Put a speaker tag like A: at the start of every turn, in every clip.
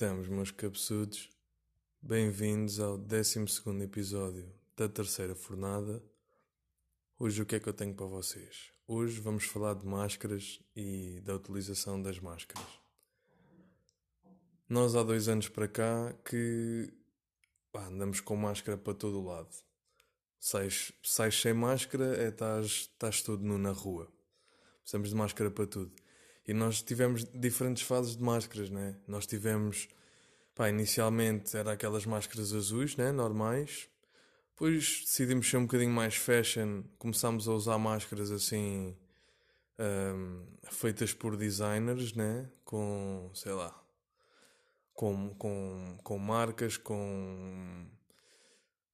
A: estamos, meus cabeçudos? Bem-vindos ao 12 episódio da terceira fornada. Hoje, o que é que eu tenho para vocês? Hoje vamos falar de máscaras e da utilização das máscaras. Nós, há dois anos para cá, que pá, andamos com máscara para todo o lado. Sais, sais sem máscara, é estás, estás todo nu na rua. Precisamos de máscara para tudo. E nós tivemos diferentes fases de máscaras, né? Nós tivemos, pá, inicialmente era aquelas máscaras azuis, né? Normais. Depois decidimos ser um bocadinho mais fashion, começámos a usar máscaras assim, um, feitas por designers, né? Com, sei lá, com, com, com marcas, com,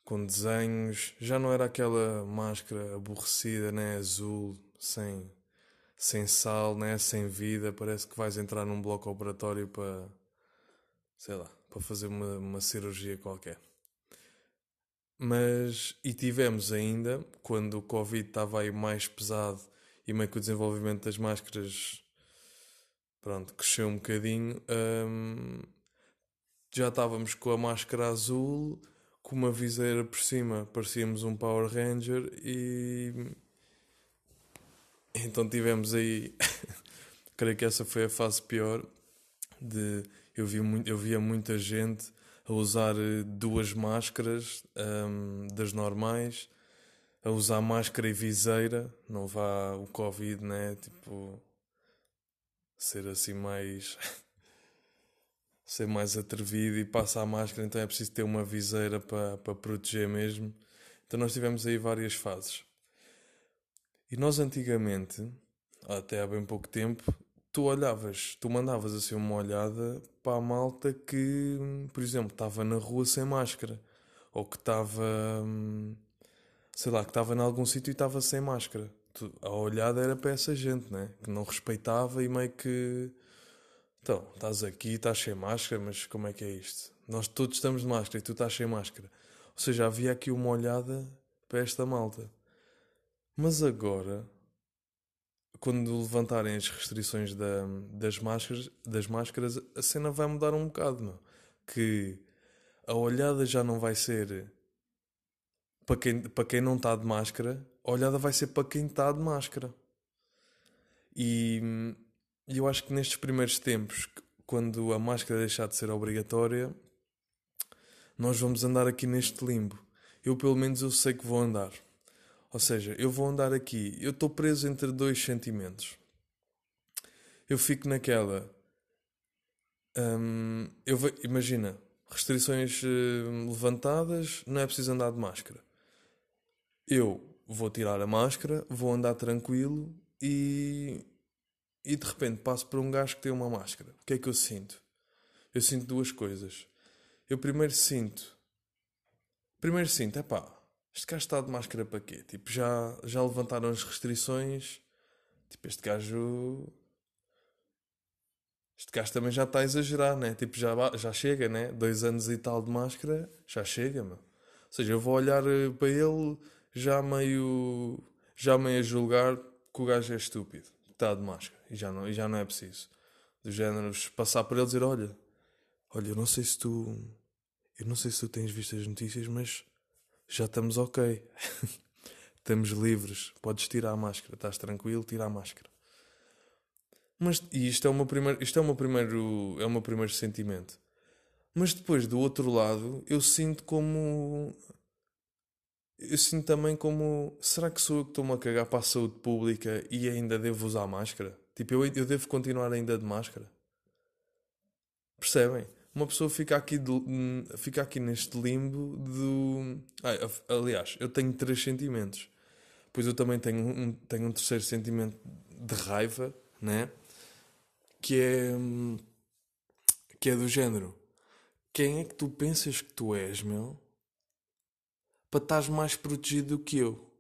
A: com desenhos. Já não era aquela máscara aborrecida, né? Azul, sem sem sal, né? sem vida, parece que vais entrar num bloco operatório para, sei lá, para fazer uma, uma cirurgia qualquer. Mas, e tivemos ainda, quando o Covid estava aí mais pesado e meio que o desenvolvimento das máscaras, pronto, cresceu um bocadinho, hum, já estávamos com a máscara azul, com uma viseira por cima, parecíamos um Power Ranger e então tivemos aí, creio que essa foi a fase pior, de eu, vi muito, eu via muita gente a usar eh, duas máscaras um, das normais, a usar máscara e viseira, não vá o Covid, né? Tipo, ser assim mais. ser mais atrevido e passa a máscara, então é preciso ter uma viseira para, para proteger mesmo. Então nós tivemos aí várias fases. E nós antigamente, até há bem pouco tempo, tu olhavas, tu mandavas assim uma olhada para a malta que, por exemplo, estava na rua sem máscara. Ou que estava, sei lá, que estava em algum sítio e estava sem máscara. a olhada era para essa gente, né? Que não respeitava e meio que. Então, estás aqui, estás sem máscara, mas como é que é isto? Nós todos estamos de máscara e tu estás sem máscara. Ou seja, havia aqui uma olhada para esta malta. Mas agora, quando levantarem as restrições da, das, máscaras, das máscaras, a cena vai mudar um bocado. Que a olhada já não vai ser para quem, para quem não está de máscara, a olhada vai ser para quem está de máscara. E eu acho que nestes primeiros tempos, quando a máscara deixar de ser obrigatória, nós vamos andar aqui neste limbo. Eu, pelo menos, eu sei que vou andar. Ou seja, eu vou andar aqui, eu estou preso entre dois sentimentos. Eu fico naquela. Hum, eu imagina, restrições hum, levantadas, não é preciso andar de máscara. Eu vou tirar a máscara, vou andar tranquilo e, e de repente passo por um gajo que tem uma máscara. O que é que eu sinto? Eu sinto duas coisas. Eu primeiro sinto. Primeiro sinto, é pá, este gajo está de máscara para quê? Tipo, já, já levantaram as restrições. Tipo, este gajo. Este gajo também já está a exagerar, né? Tipo, já, já chega, né? Dois anos e tal de máscara, já chega, meu. Ou seja, eu vou olhar eh, para ele já meio. já meio a julgar que o gajo é estúpido, está de máscara. E já não, e já não é preciso. Do género, passar por ele e dizer: Olha, olha, eu não sei se tu. Eu não sei se tu tens visto as notícias, mas já estamos ok. estamos livres. Podes tirar a máscara. Estás tranquilo, tira a máscara. Mas e isto é o meu primeiro, isto é meu primeiro, é o meu primeiro sentimento. Mas depois do outro lado, eu sinto como eu sinto também como será que sou eu que estou-me a cagar para a saúde pública e ainda devo usar máscara? Tipo, eu, eu devo continuar ainda de máscara. Percebem? Uma pessoa fica aqui, de, fica aqui neste limbo do. Aliás, eu tenho três sentimentos. Pois eu também tenho um, tenho um terceiro sentimento de raiva, né? Que é. Que é do género. Quem é que tu pensas que tu és, meu? Para estás mais protegido do que eu.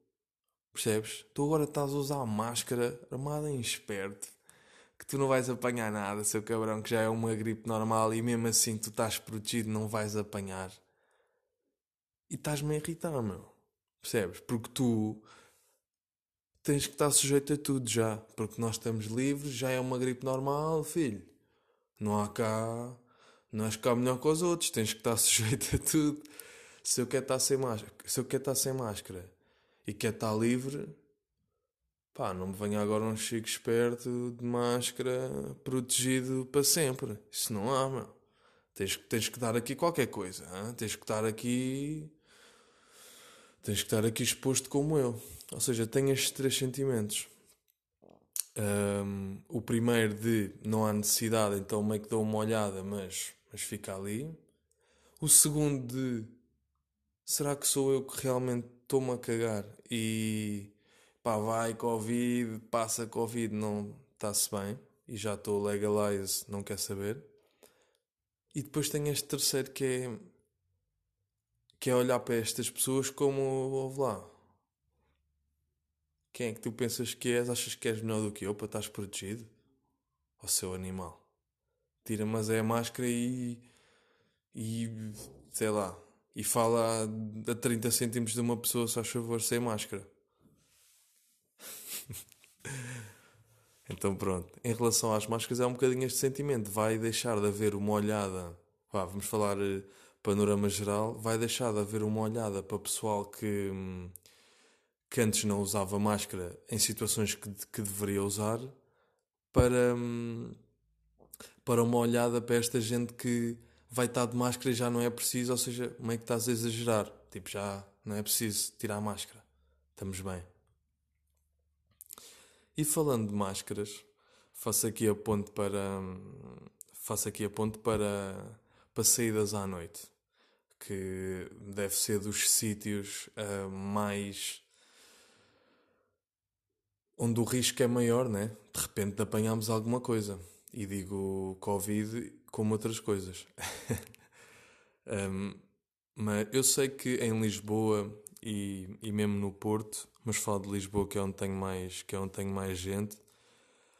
A: Percebes? Tu agora estás a usar a máscara armada em esperto que tu não vais apanhar nada, seu cabrão, que já é uma gripe normal e mesmo assim tu estás protegido, não vais apanhar. E estás-me a irritar, meu. Percebes? Porque tu tens que estar sujeito a tudo já. Porque nós estamos livres, já é uma gripe normal, filho. Não há cá. Não és cá melhor que os outros, tens que estar sujeito a tudo. Se eu quero estar sem máscara, se eu quero estar sem máscara e quero estar livre, pá, não me venha agora um chico esperto de máscara protegido para sempre. Isso não há, meu. Tens, tens que dar aqui qualquer coisa, hein? tens que estar aqui. Tens que estar aqui exposto como eu. Ou seja, tenho estes três sentimentos. Um, o primeiro de não há necessidade, então meio que dou uma olhada, mas, mas fica ali. O segundo de será que sou eu que realmente estou-me a cagar e pá, vai Covid, passa Covid, não está-se bem e já estou legalize, não quer saber. E depois tem este terceiro que é que é olhar para estas pessoas como ouve lá quem é que tu pensas que és? Achas que és melhor do que eu para estás protegido? Ó seu animal. Tira, mas é a máscara e. e. sei lá. E fala a 30 cêntimos de uma pessoa, se faz favor, sem máscara. então pronto. Em relação às máscaras, é um bocadinho este sentimento. Vai deixar de haver uma olhada. Vá, vamos falar eh, panorama geral. Vai deixar de haver uma olhada para pessoal que. Hum, que antes não usava máscara em situações que, que deveria usar, para, hum, para uma olhada para esta gente que vai estar de máscara e já não é preciso, ou seja, como é que estás a exagerar? Tipo, já não é preciso tirar a máscara. Estamos bem. E falando de máscaras, faço aqui a ponte para faço aqui a ponte para, para saídas à noite, que deve ser dos sítios uh, mais onde o risco é maior, né? De repente apanhamos alguma coisa. E digo Covid como outras coisas. um, mas eu sei que em Lisboa e, e mesmo no Porto, mas falo de Lisboa que é onde tenho mais, que é onde tenho mais gente,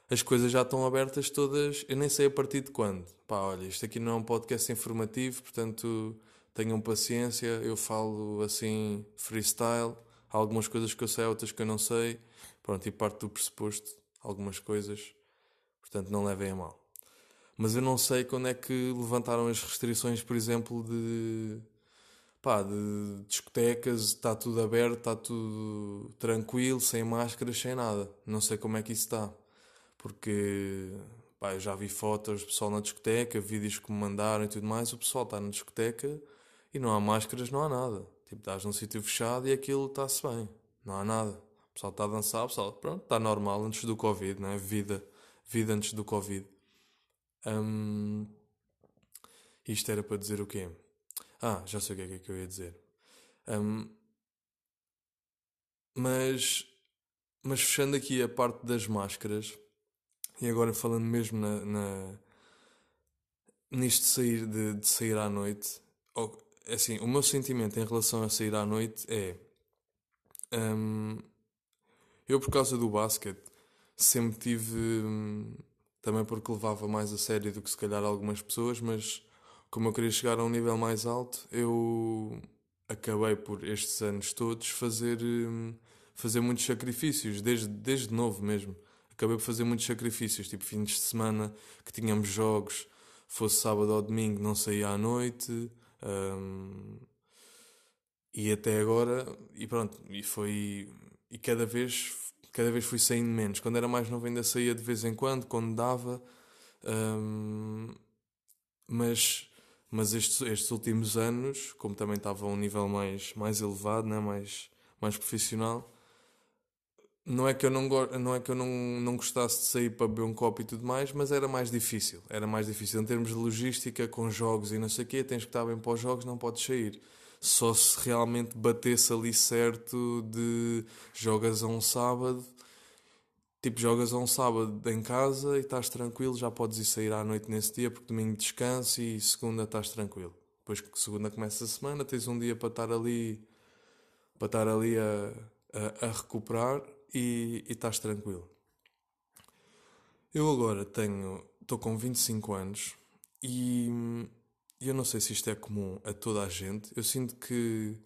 A: as coisas já estão abertas todas, eu nem sei a partir de quando. Pá, olha, isto aqui não é um podcast informativo, portanto tenham paciência, eu falo assim freestyle, há algumas coisas que eu sei, outras que eu não sei. Pronto, e parte do pressuposto, algumas coisas, portanto não levem a mal. Mas eu não sei quando é que levantaram as restrições, por exemplo, de pá, de discotecas, está tudo aberto, está tudo tranquilo, sem máscaras, sem nada. Não sei como é que isso está. Porque pá, eu já vi fotos do pessoal na discoteca, vídeos que me mandaram e tudo mais. O pessoal está na discoteca e não há máscaras, não há nada. Tipo, estás num sítio fechado e aquilo está-se bem. Não há nada pessoal está a dançar, o pessoal, pronto, está normal antes do Covid, não é? Vida, vida antes do Covid. Um, isto era para dizer o quê? Ah, já sei o que é que eu ia dizer. Um, mas, mas fechando aqui a parte das máscaras, e agora falando mesmo na, na nisto de sair, de, de sair à noite, assim, o meu sentimento em relação a sair à noite é. Um, eu, por causa do basquete, sempre tive. Hum, também porque levava mais a sério do que se calhar algumas pessoas, mas como eu queria chegar a um nível mais alto, eu acabei por estes anos todos fazer, hum, fazer muitos sacrifícios, desde, desde novo mesmo. Acabei por fazer muitos sacrifícios, tipo fins de semana que tínhamos jogos, fosse sábado ou domingo, não saía à noite. Um, e até agora, e pronto, e foi e cada vez, cada vez fui saindo menos. Quando era mais novo ainda saía de vez em quando, quando dava, um, mas, mas estes, estes últimos anos, como também estava a um nível mais, mais elevado, né? mais, mais profissional, não é que eu não, não, é que eu não, não gostasse de sair para beber um copo e tudo mais, mas era mais difícil. Era mais difícil em termos de logística, com jogos e não sei o quê, tens que estar bem para os jogos, não podes sair só se realmente batesse ali certo de jogas a um sábado, tipo jogas a um sábado em casa e estás tranquilo, já podes ir sair à noite nesse dia porque domingo descanso e segunda estás tranquilo. Depois que segunda começa a semana, tens um dia para estar ali para estar ali a, a, a recuperar e, e estás tranquilo. Eu agora tenho, estou com 25 anos e eu não sei se isto é comum a toda a gente, eu sinto que.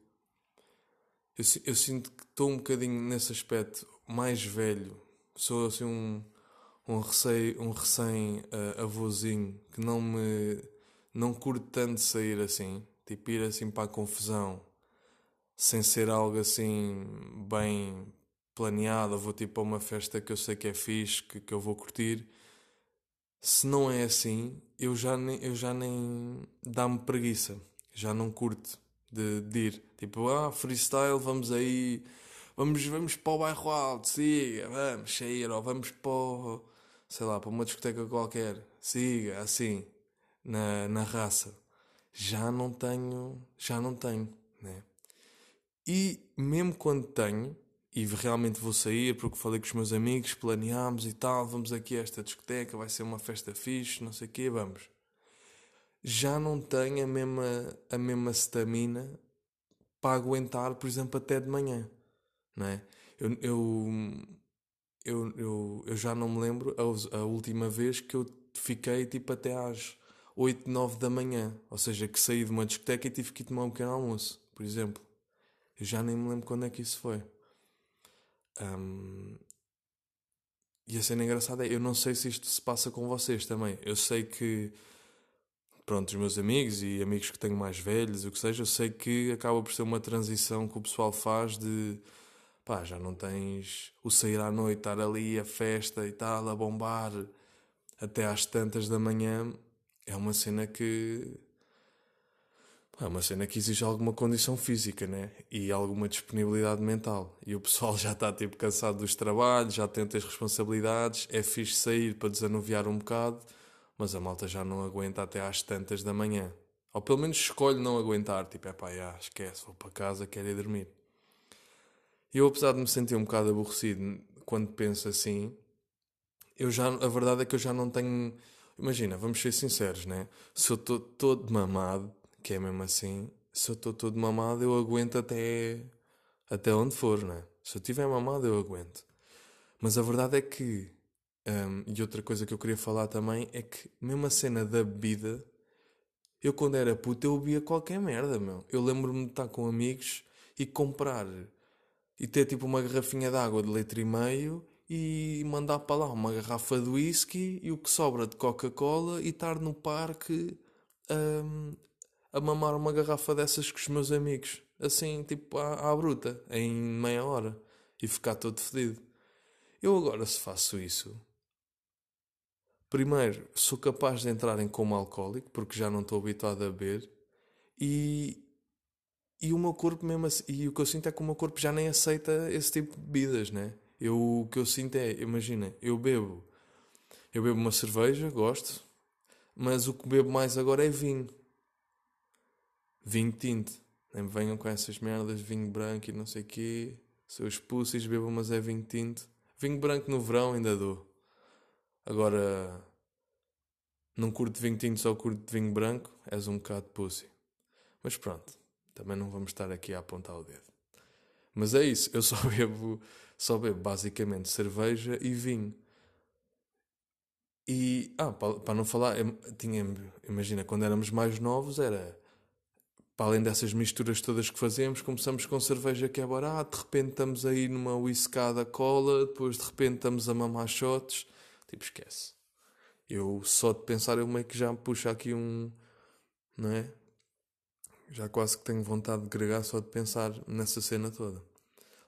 A: Eu, eu sinto que estou um bocadinho nesse aspecto mais velho. Sou assim um, um, recém, um recém uh, avôzinho que não me, não curto tanto sair assim, tipo ir assim para a confusão, sem ser algo assim bem planeado, vou tipo a uma festa que eu sei que é fixe, que, que eu vou curtir. Se não é assim, eu já nem, eu já nem dá-me preguiça, já não curto de, de ir. Tipo, ah, freestyle, vamos aí, vamos, vamos para o bairro alto, siga, vamos sair, ou vamos para, sei lá, para uma discoteca qualquer, siga, assim, na, na raça. Já não tenho, já não tenho, né? E mesmo quando tenho, e realmente vou sair porque falei com os meus amigos, planeámos e tal, vamos aqui a esta discoteca, vai ser uma festa fixe, não sei o quê, vamos. Já não tenho a mesma, a mesma stamina para aguentar, por exemplo, até de manhã, não é? Eu, eu, eu, eu, eu já não me lembro a, a última vez que eu fiquei tipo até às 8, 9 da manhã, ou seja, que saí de uma discoteca e tive que ir tomar um pequeno almoço, por exemplo. Eu já nem me lembro quando é que isso foi. Um, e a cena engraçada é, eu não sei se isto se passa com vocês também. Eu sei que, pronto, os meus amigos e amigos que tenho mais velhos, o que seja, eu sei que acaba por ser uma transição que o pessoal faz de, pá, já não tens o sair à noite, estar ali, a festa e tal, a bombar até às tantas da manhã. É uma cena que é uma cena que exige alguma condição física, né? E alguma disponibilidade mental. E o pessoal já está tipo cansado dos trabalhos, já tem as responsabilidades. É fixe sair para desanuviar um bocado, mas a malta já não aguenta até às tantas da manhã. Ou pelo menos escolhe não aguentar. Tipo, é pá, esquece, vou para casa, quero ir dormir. Eu, apesar de me sentir um bocado aborrecido quando penso assim, eu já, a verdade é que eu já não tenho. Imagina, vamos ser sinceros, né? Se eu estou todo mamado que é mesmo assim, se eu estou todo mamado, eu aguento até, até onde for, né? Se eu estiver mamado, eu aguento. Mas a verdade é que, um, e outra coisa que eu queria falar também, é que mesmo a cena da bebida, eu quando era puto, eu bebia qualquer merda, meu. Eu lembro-me de estar com amigos e comprar e ter tipo uma garrafinha de água de litro e meio e mandar para lá uma garrafa de whisky e o que sobra de Coca-Cola e estar no parque um, a mamar uma garrafa dessas com os meus amigos, assim, tipo à, à bruta, em meia hora, e ficar todo fedido. Eu agora, se faço isso, primeiro sou capaz de entrar em coma alcoólico, porque já não estou habituado a beber, e, e o meu corpo mesmo assim, e o que eu sinto é que o meu corpo já nem aceita esse tipo de bebidas, né? Eu, o que eu sinto é, imagina, eu bebo, eu bebo uma cerveja, gosto, mas o que bebo mais agora é vinho vinho tinto. Nem me venham com essas merdas, vinho branco e não sei o quê. Seus pussies bebam, mas é vinho tinto. Vinho branco no verão ainda dou. Agora, não curto vinho tinto, só curto vinho branco, és um bocado pussy. Mas pronto, também não vamos estar aqui a apontar o dedo. Mas é isso, eu só bebo, só bebo basicamente cerveja e vinho. E, ah, para, não falar, tinha, imagina, quando éramos mais novos era para além dessas misturas todas que fazemos, começamos com cerveja que é de repente estamos aí numa whiscada cola, depois de repente estamos a mamar shots, tipo, esquece. Eu só de pensar, eu meio que já puxo aqui um, não é? Já quase que tenho vontade de gregar só de pensar nessa cena toda. Ou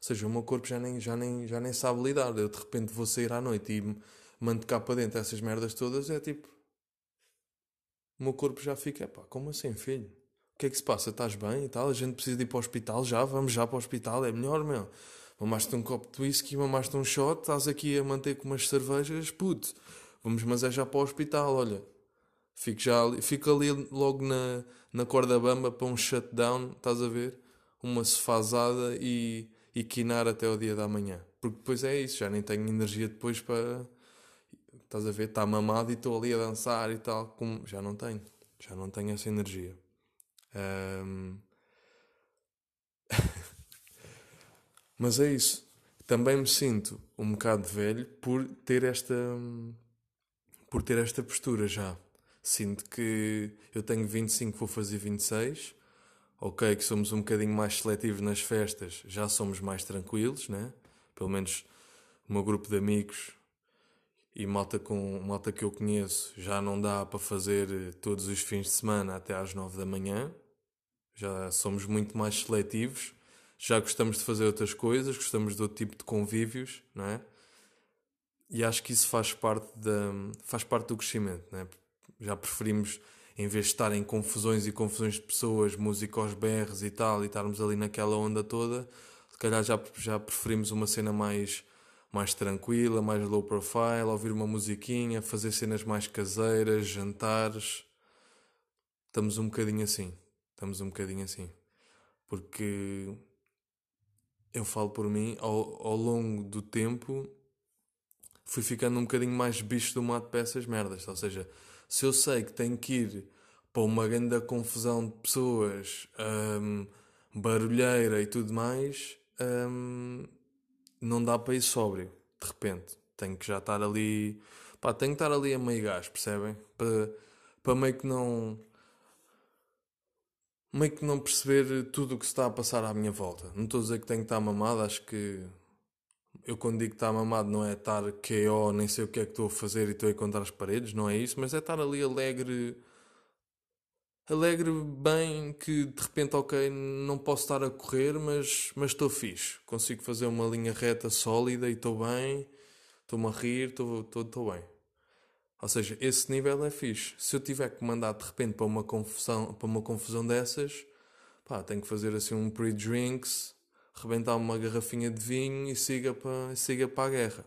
A: seja, o meu corpo já nem, já nem, já nem sabe lidar. Eu de repente vou sair à noite e mando cá para dentro essas merdas todas, é tipo. O meu corpo já fica, pá, como assim, filho? que é que se passa? Estás bem e tal? A gente precisa ir para o hospital já? Vamos já para o hospital? É melhor, meu. Mamaste um copo de whisky, mamaste um shot, estás aqui a manter com umas cervejas, puto. Vamos, mas é já para o hospital, olha. Fico, já ali, fico ali logo na, na corda bamba para um shutdown, estás a ver? Uma sefazada e, e quinar até o dia da manhã. Porque depois é isso, já nem tenho energia depois para. Estás a ver? Está mamado e estou ali a dançar e tal. Como... Já não tenho. Já não tenho essa energia. Um... Mas é isso. Também me sinto um bocado velho por ter esta por ter esta postura já. Sinto que eu tenho 25, vou fazer 26. Ok, que somos um bocadinho mais seletivos nas festas, já somos mais tranquilos, né? Pelo menos o meu grupo de amigos e malta, com, malta que eu conheço já não dá para fazer eh, todos os fins de semana até às 9 da manhã. Já somos muito mais seletivos. Já gostamos de fazer outras coisas, gostamos de outro tipo de convívios, não é? E acho que isso faz parte, da, faz parte do crescimento, não é? Já preferimos, em vez de estar em confusões e confusões de pessoas, música aos berros e tal, e estarmos ali naquela onda toda, se calhar já, já preferimos uma cena mais mais tranquila, mais low profile, ouvir uma musiquinha, fazer cenas mais caseiras, jantares. Estamos um bocadinho assim. Estamos um bocadinho assim. Porque eu falo por mim, ao, ao longo do tempo fui ficando um bocadinho mais bicho do mato para essas merdas. Ou seja, se eu sei que tenho que ir para uma grande confusão de pessoas, hum, barulheira e tudo mais, hum, não dá para ir sóbrio, de repente. Tenho que já estar ali. Pá, tenho que estar ali a meio gás, percebem? Para, para meio que não. meio que não perceber tudo o que se está a passar à minha volta. Não estou a dizer que tenho que estar mamado, acho que. Eu quando digo que está mamado não é estar KO, nem sei o que é que estou a fazer e estou a encontrar as paredes, não é isso, mas é estar ali alegre alegre bem que de repente, ok, não posso estar a correr, mas, mas estou fixe. Consigo fazer uma linha reta sólida e estou bem, estou-me a rir, estou, estou, estou bem. Ou seja, esse nível é fixe. Se eu tiver que mandar de repente para uma confusão, para uma confusão dessas, pá, tenho que fazer assim um pre-drinks, rebentar uma garrafinha de vinho e siga para, siga para a guerra.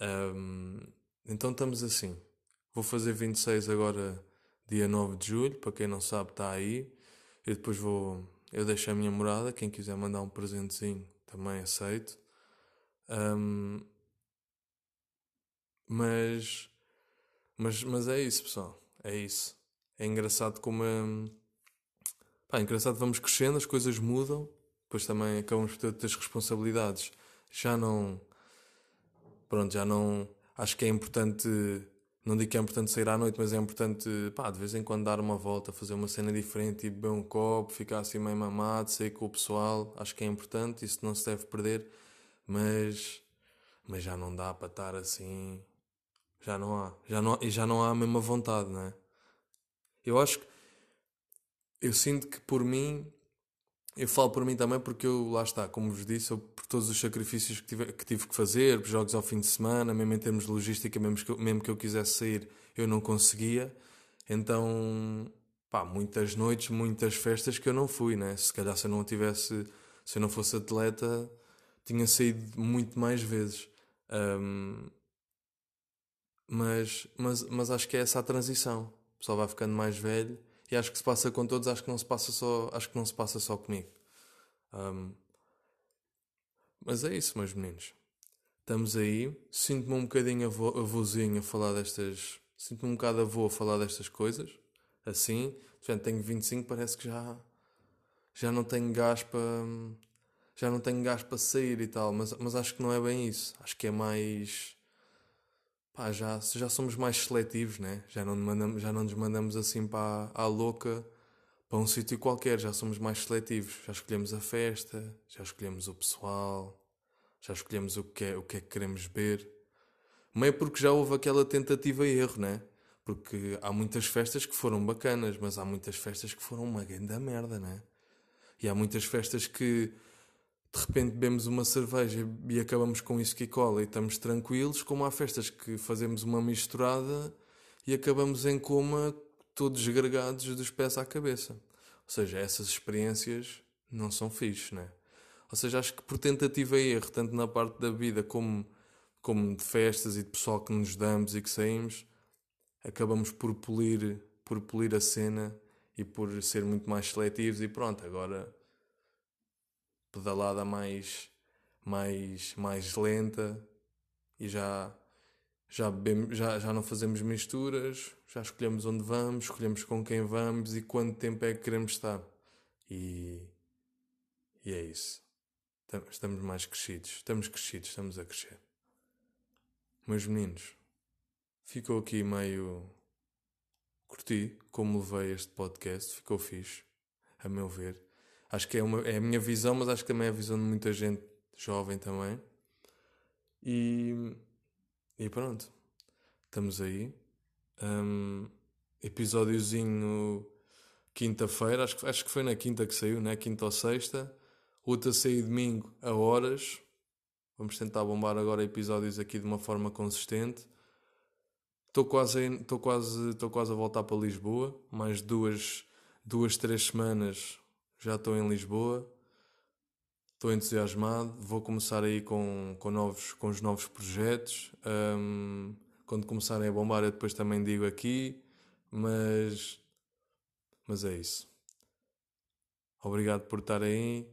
A: Um, então estamos assim. Vou fazer 26 agora dia 9 de julho, para quem não sabe, está aí. Eu depois vou. Eu deixo a minha morada, quem quiser mandar um presentezinho também aceito. Um, mas, mas, mas é isso, pessoal. É isso. É engraçado como. Um, pá, é engraçado, vamos crescendo, as coisas mudam, depois também acabamos por ter outras responsabilidades. Já não. Pronto, já não. Acho que é importante não digo que é importante sair à noite, mas é importante, pá, de vez em quando dar uma volta, fazer uma cena diferente, e beber um copo, ficar assim meio mamado, sair com o pessoal. Acho que é importante, isso não se deve perder, mas, mas já não dá para estar assim. Já não há. Já não, e já não há a mesma vontade, não é? Eu acho que. Eu sinto que por mim eu falo por mim também porque eu, lá está, como vos disse, eu, por todos os sacrifícios que tive, que tive que fazer, jogos ao fim de semana, mesmo em termos de logística, mesmo que, eu, mesmo que eu quisesse sair, eu não conseguia. Então, pá, muitas noites, muitas festas que eu não fui, né? Se calhar se eu não tivesse, se eu não fosse atleta, tinha saído muito mais vezes. Um, mas, mas, mas acho que é essa a transição. O pessoal vai ficando mais velho e acho que se passa com todos, acho que não se passa só, acho que não se passa só comigo. Um, mas é isso, meus meninos. Estamos aí. Sinto-me um bocadinho avô, avôzinho a falar destas. Sinto-me um bocado avô a falar destas coisas. Assim. Já tenho 25, parece que já. Já não tenho gás para. Já não tenho gás para sair e tal. Mas, mas acho que não é bem isso. Acho que é mais pá, já, já somos mais seletivos, né? já, não mandamos, já não nos mandamos assim para a louca para um sítio qualquer, já somos mais seletivos. Já escolhemos a festa, já escolhemos o pessoal, já escolhemos o que é, o que, é que queremos beber. Meio porque já houve aquela tentativa e erro, né? Porque há muitas festas que foram bacanas, mas há muitas festas que foram uma grande merda, né? E há muitas festas que de repente bebemos uma cerveja e acabamos com isso que cola e estamos tranquilos, como há festas que fazemos uma misturada e acabamos em coma todos gregados dos pés à cabeça. Ou seja, essas experiências não são fixes, né? Ou seja, acho que por tentativa e erro, tanto na parte da vida como, como de festas e de pessoal que nos damos e que saímos, acabamos por polir, por polir a cena e por ser muito mais seletivos e pronto, agora pedalada mais, mais, mais lenta e já, já, bebemos, já, já não fazemos misturas, já escolhemos onde vamos, escolhemos com quem vamos e quanto tempo é que queremos estar. E, e é isso. Estamos mais crescidos, estamos crescidos, estamos a crescer. Meus meninos, ficou aqui meio. Curti como levei este podcast, ficou fixe, a meu ver. Acho que é, uma, é a minha visão, mas acho que também é a visão de muita gente jovem também. E, e pronto, estamos aí. Um, episódiozinho quinta-feira, acho, que- acho que foi na quinta que saiu, né? Quinta ou sexta. Outro a sair domingo a horas. Vamos tentar bombar agora episódios aqui de uma forma consistente. Estou quase, estou quase, estou quase a voltar para Lisboa. Mais duas, duas, três semanas já estou em Lisboa. Estou entusiasmado. Vou começar aí com, com, novos, com os novos projetos. Ahm, quando começarem a bombar, eu depois também digo aqui. Mas, mas é isso. Obrigado por estarem aí.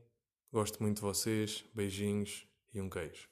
A: Gosto muito de vocês. Beijinhos e um queijo.